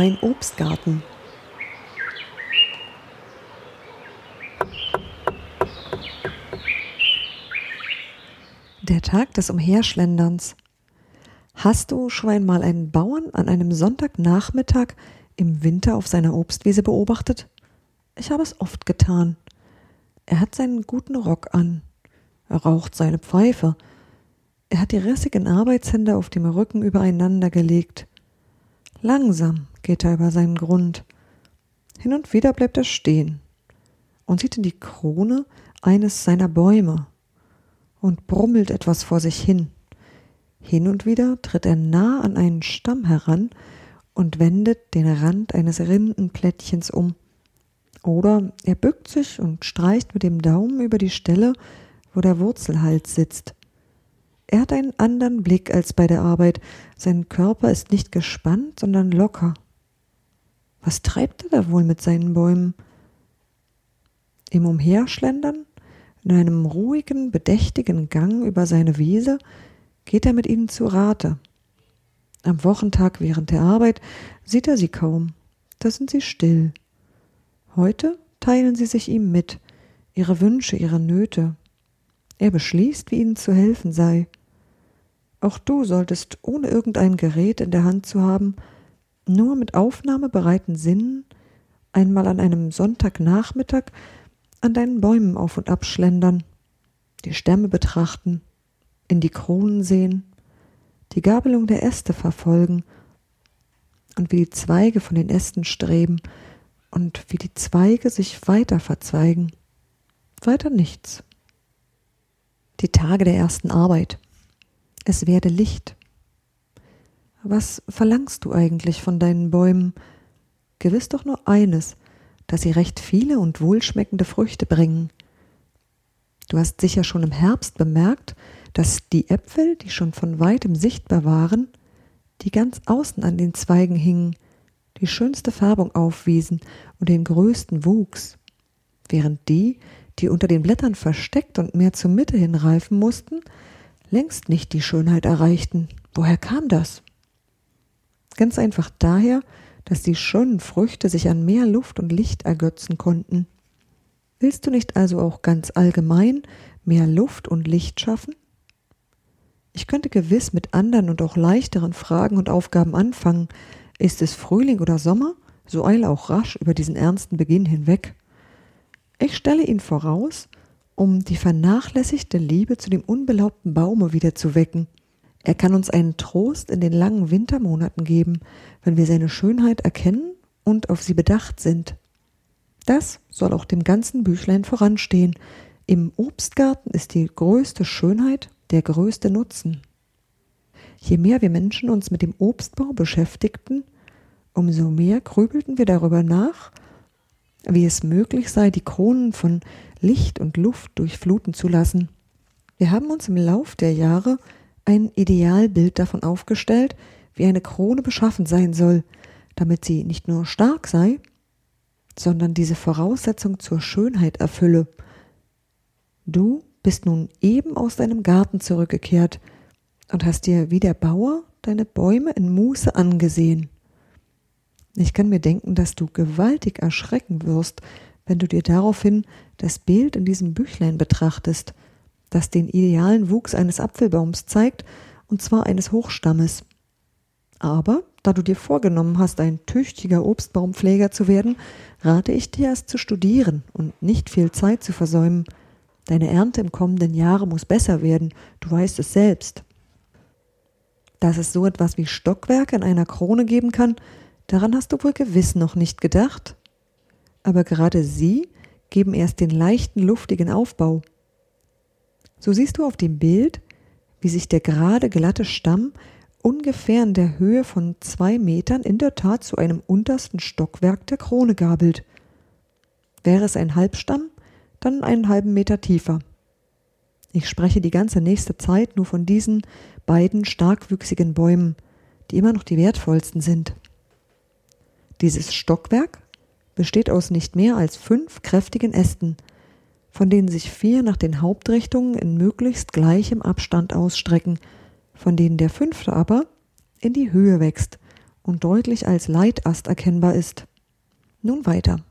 Mein Obstgarten. Der Tag des Umherschlenderns. Hast du schon einmal einen Bauern an einem Sonntagnachmittag im Winter auf seiner Obstwiese beobachtet? Ich habe es oft getan. Er hat seinen guten Rock an. Er raucht seine Pfeife. Er hat die rissigen Arbeitshände auf dem Rücken übereinander gelegt. Langsam geht er über seinen Grund. Hin und wieder bleibt er stehen und sieht in die Krone eines seiner Bäume und brummelt etwas vor sich hin. Hin und wieder tritt er nah an einen Stamm heran und wendet den Rand eines Rindenplättchens um. Oder er bückt sich und streicht mit dem Daumen über die Stelle, wo der Wurzelhals sitzt. Er hat einen anderen Blick als bei der Arbeit. Sein Körper ist nicht gespannt, sondern locker. Was treibt er da wohl mit seinen Bäumen? Im Umherschlendern, in einem ruhigen, bedächtigen Gang über seine Wiese, geht er mit ihnen zu Rate. Am Wochentag während der Arbeit sieht er sie kaum. Da sind sie still. Heute teilen sie sich ihm mit, ihre Wünsche, ihre Nöte. Er beschließt, wie ihnen zu helfen sei. Auch du solltest, ohne irgendein Gerät in der Hand zu haben, nur mit aufnahmebereiten Sinnen einmal an einem Sonntagnachmittag an deinen Bäumen auf und ab schlendern, die Stämme betrachten, in die Kronen sehen, die Gabelung der Äste verfolgen und wie die Zweige von den Ästen streben und wie die Zweige sich weiter verzweigen. Weiter nichts. Die Tage der ersten Arbeit es werde Licht. Was verlangst du eigentlich von deinen Bäumen? Gewiss doch nur eines, dass sie recht viele und wohlschmeckende Früchte bringen. Du hast sicher schon im Herbst bemerkt, dass die Äpfel, die schon von weitem sichtbar waren, die ganz außen an den Zweigen hingen, die schönste Färbung aufwiesen und den größten Wuchs, während die, die unter den Blättern versteckt und mehr zur Mitte hin reifen mussten, längst nicht die Schönheit erreichten. Woher kam das? Ganz einfach daher, dass die schönen Früchte sich an mehr Luft und Licht ergötzen konnten. Willst du nicht also auch ganz allgemein mehr Luft und Licht schaffen? Ich könnte gewiss mit anderen und auch leichteren Fragen und Aufgaben anfangen. Ist es Frühling oder Sommer? So eile auch rasch über diesen ernsten Beginn hinweg. Ich stelle ihn voraus um die vernachlässigte Liebe zu dem unbelaubten Baume wieder zu wecken. Er kann uns einen Trost in den langen Wintermonaten geben, wenn wir seine Schönheit erkennen und auf sie bedacht sind. Das soll auch dem ganzen Büchlein voranstehen. Im Obstgarten ist die größte Schönheit der größte Nutzen. Je mehr wir Menschen uns mit dem Obstbau beschäftigten, umso mehr grübelten wir darüber nach, wie es möglich sei, die Kronen von Licht und Luft durchfluten zu lassen. Wir haben uns im Lauf der Jahre ein Idealbild davon aufgestellt, wie eine Krone beschaffen sein soll, damit sie nicht nur stark sei, sondern diese Voraussetzung zur Schönheit erfülle. Du bist nun eben aus deinem Garten zurückgekehrt und hast dir wie der Bauer deine Bäume in Muße angesehen. Ich kann mir denken, dass du gewaltig erschrecken wirst, wenn du dir daraufhin das Bild in diesem Büchlein betrachtest, das den idealen Wuchs eines Apfelbaums zeigt, und zwar eines Hochstammes. Aber da du dir vorgenommen hast, ein tüchtiger Obstbaumpfleger zu werden, rate ich dir, es zu studieren und nicht viel Zeit zu versäumen. Deine Ernte im kommenden Jahre muss besser werden, du weißt es selbst. Dass es so etwas wie Stockwerke in einer Krone geben kann, daran hast du wohl gewiss noch nicht gedacht aber gerade sie geben erst den leichten, luftigen Aufbau. So siehst du auf dem Bild, wie sich der gerade glatte Stamm ungefähr in der Höhe von zwei Metern in der Tat zu einem untersten Stockwerk der Krone gabelt. Wäre es ein Halbstamm, dann einen halben Meter tiefer. Ich spreche die ganze nächste Zeit nur von diesen beiden starkwüchsigen Bäumen, die immer noch die wertvollsten sind. Dieses Stockwerk besteht aus nicht mehr als fünf kräftigen Ästen, von denen sich vier nach den Hauptrichtungen in möglichst gleichem Abstand ausstrecken, von denen der fünfte aber in die Höhe wächst und deutlich als Leitast erkennbar ist. Nun weiter.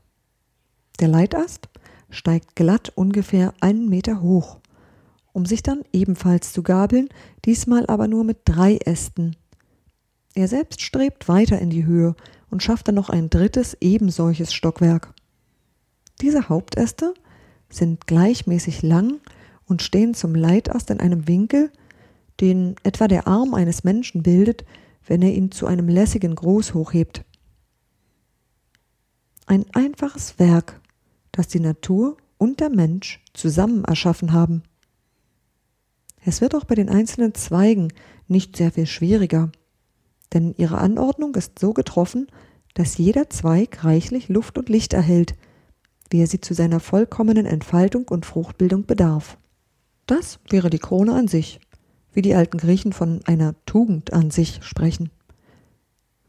Der Leitast steigt glatt ungefähr einen Meter hoch, um sich dann ebenfalls zu gabeln, diesmal aber nur mit drei Ästen. Er selbst strebt weiter in die Höhe und schafft dann noch ein drittes ebensolches Stockwerk. Diese Hauptäste sind gleichmäßig lang und stehen zum Leitast in einem Winkel, den etwa der Arm eines Menschen bildet, wenn er ihn zu einem lässigen Gruß hochhebt. Ein einfaches Werk, das die Natur und der Mensch zusammen erschaffen haben. Es wird auch bei den einzelnen Zweigen nicht sehr viel schwieriger, denn ihre Anordnung ist so getroffen, dass jeder Zweig reichlich Luft und Licht erhält, wie er sie zu seiner vollkommenen Entfaltung und Fruchtbildung bedarf. Das wäre die Krone an sich, wie die alten Griechen von einer Tugend an sich sprechen.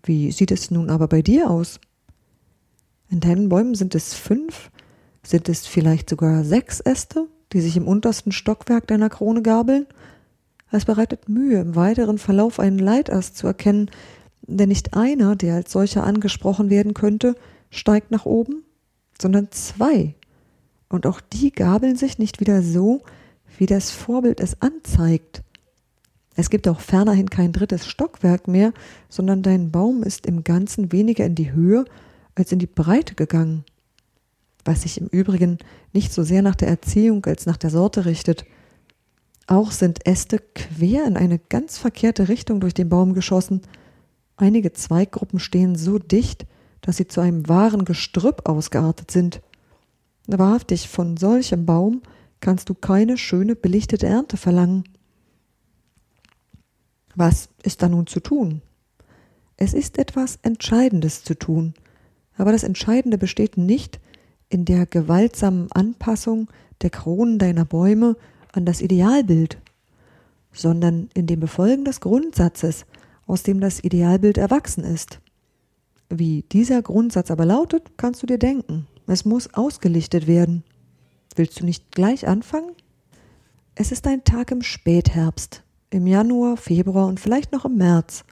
Wie sieht es nun aber bei dir aus? In deinen Bäumen sind es fünf, sind es vielleicht sogar sechs Äste, die sich im untersten Stockwerk deiner Krone gabeln? Es bereitet Mühe, im weiteren Verlauf einen Leitast zu erkennen, denn nicht einer, der als solcher angesprochen werden könnte, steigt nach oben, sondern zwei. Und auch die gabeln sich nicht wieder so, wie das Vorbild es anzeigt. Es gibt auch fernerhin kein drittes Stockwerk mehr, sondern dein Baum ist im Ganzen weniger in die Höhe als in die Breite gegangen, was sich im Übrigen nicht so sehr nach der Erziehung als nach der Sorte richtet. Auch sind Äste quer in eine ganz verkehrte Richtung durch den Baum geschossen. Einige Zweiggruppen stehen so dicht, dass sie zu einem wahren Gestrüpp ausgeartet sind. Wahrhaftig, von solchem Baum kannst du keine schöne belichtete Ernte verlangen. Was ist da nun zu tun? Es ist etwas Entscheidendes zu tun, aber das Entscheidende besteht nicht in der gewaltsamen Anpassung der Kronen deiner Bäume an das Idealbild, sondern in dem Befolgen des Grundsatzes, aus dem das Idealbild erwachsen ist. Wie dieser Grundsatz aber lautet, kannst du dir denken. Es muss ausgelichtet werden. Willst du nicht gleich anfangen? Es ist ein Tag im Spätherbst, im Januar, Februar und vielleicht noch im März.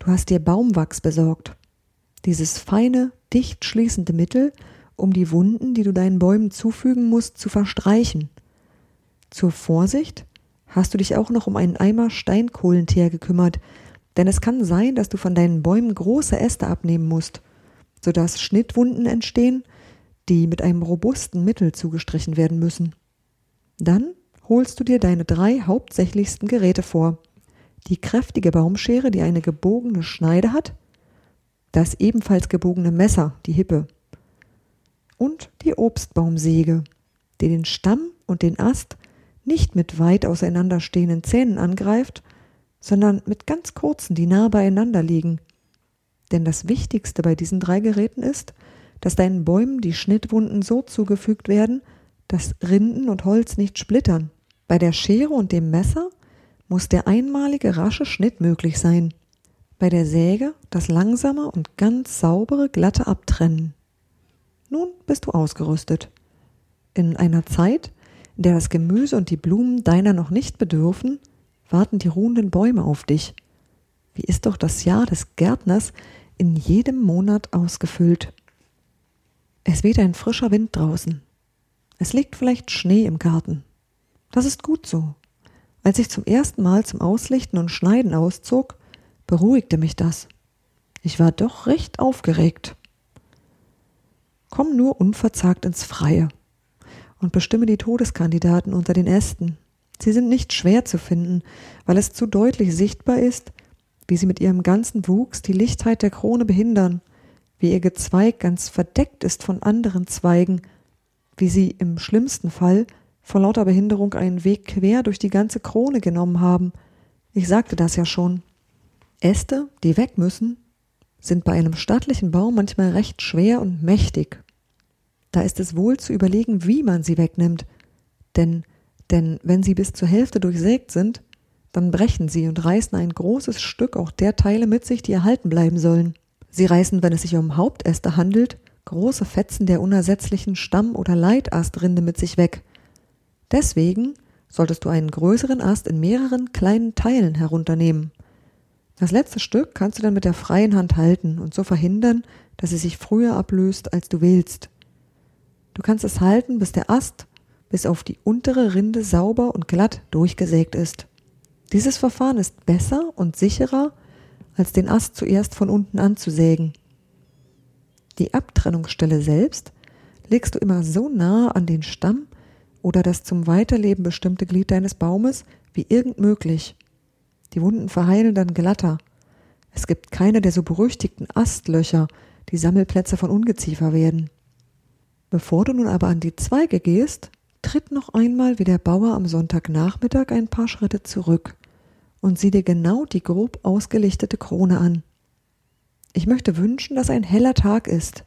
Du hast dir Baumwachs besorgt. Dieses feine, dicht schließende Mittel, um die Wunden, die du deinen Bäumen zufügen musst, zu verstreichen. Zur Vorsicht hast du dich auch noch um einen Eimer Steinkohlenteer gekümmert, denn es kann sein, dass du von deinen Bäumen große Äste abnehmen musst, sodass Schnittwunden entstehen, die mit einem robusten Mittel zugestrichen werden müssen. Dann holst du dir deine drei hauptsächlichsten Geräte vor. Die kräftige Baumschere, die eine gebogene Schneide hat, das ebenfalls gebogene Messer, die Hippe, und die Obstbaumsäge, die den Stamm und den Ast nicht mit weit auseinanderstehenden Zähnen angreift, sondern mit ganz kurzen, die nah beieinander liegen. Denn das Wichtigste bei diesen drei Geräten ist, dass deinen Bäumen die Schnittwunden so zugefügt werden, dass Rinden und Holz nicht splittern. Bei der Schere und dem Messer muss der einmalige rasche Schnitt möglich sein. Bei der Säge das langsame und ganz saubere glatte Abtrennen. Nun bist du ausgerüstet. In einer Zeit, in der das Gemüse und die Blumen deiner noch nicht bedürfen, warten die ruhenden Bäume auf dich. Wie ist doch das Jahr des Gärtners in jedem Monat ausgefüllt. Es weht ein frischer Wind draußen. Es liegt vielleicht Schnee im Garten. Das ist gut so. Als ich zum ersten Mal zum Auslichten und Schneiden auszog, beruhigte mich das. Ich war doch recht aufgeregt. Komm nur unverzagt ins Freie und bestimme die Todeskandidaten unter den Ästen. Sie sind nicht schwer zu finden, weil es zu deutlich sichtbar ist, wie sie mit ihrem ganzen Wuchs die Lichtheit der Krone behindern, wie ihr Gezweig ganz verdeckt ist von anderen Zweigen, wie sie im schlimmsten Fall vor lauter Behinderung einen Weg quer durch die ganze Krone genommen haben. Ich sagte das ja schon. Äste, die weg müssen, sind bei einem stattlichen Baum manchmal recht schwer und mächtig. Da ist es wohl zu überlegen, wie man sie wegnimmt, denn, denn wenn sie bis zur Hälfte durchsägt sind, dann brechen sie und reißen ein großes Stück auch der Teile mit sich, die erhalten bleiben sollen. Sie reißen, wenn es sich um Hauptäste handelt, große Fetzen der unersetzlichen Stamm- oder Leitastrinde mit sich weg, Deswegen solltest du einen größeren Ast in mehreren kleinen Teilen herunternehmen. Das letzte Stück kannst du dann mit der freien Hand halten und so verhindern, dass es sich früher ablöst, als du willst. Du kannst es halten, bis der Ast bis auf die untere Rinde sauber und glatt durchgesägt ist. Dieses Verfahren ist besser und sicherer, als den Ast zuerst von unten anzusägen. Die Abtrennungsstelle selbst legst du immer so nah an den Stamm oder das zum Weiterleben bestimmte Glied deines Baumes wie irgend möglich. Die Wunden verheilen dann glatter. Es gibt keine der so berüchtigten Astlöcher, die Sammelplätze von Ungeziefer werden. Bevor du nun aber an die Zweige gehst, tritt noch einmal wie der Bauer am Sonntagnachmittag ein paar Schritte zurück und sieh dir genau die grob ausgelichtete Krone an. Ich möchte wünschen, dass ein heller Tag ist,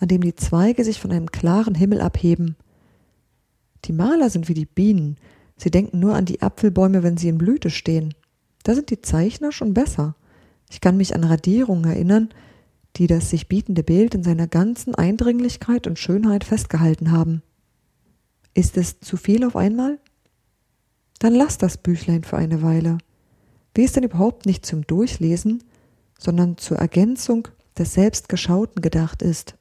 an dem die Zweige sich von einem klaren Himmel abheben. Die Maler sind wie die Bienen, sie denken nur an die Apfelbäume, wenn sie in Blüte stehen. Da sind die Zeichner schon besser. Ich kann mich an Radierungen erinnern, die das sich bietende Bild in seiner ganzen Eindringlichkeit und Schönheit festgehalten haben. Ist es zu viel auf einmal? Dann lass das Büchlein für eine Weile. Wie es denn überhaupt nicht zum Durchlesen, sondern zur Ergänzung des Selbstgeschauten gedacht ist.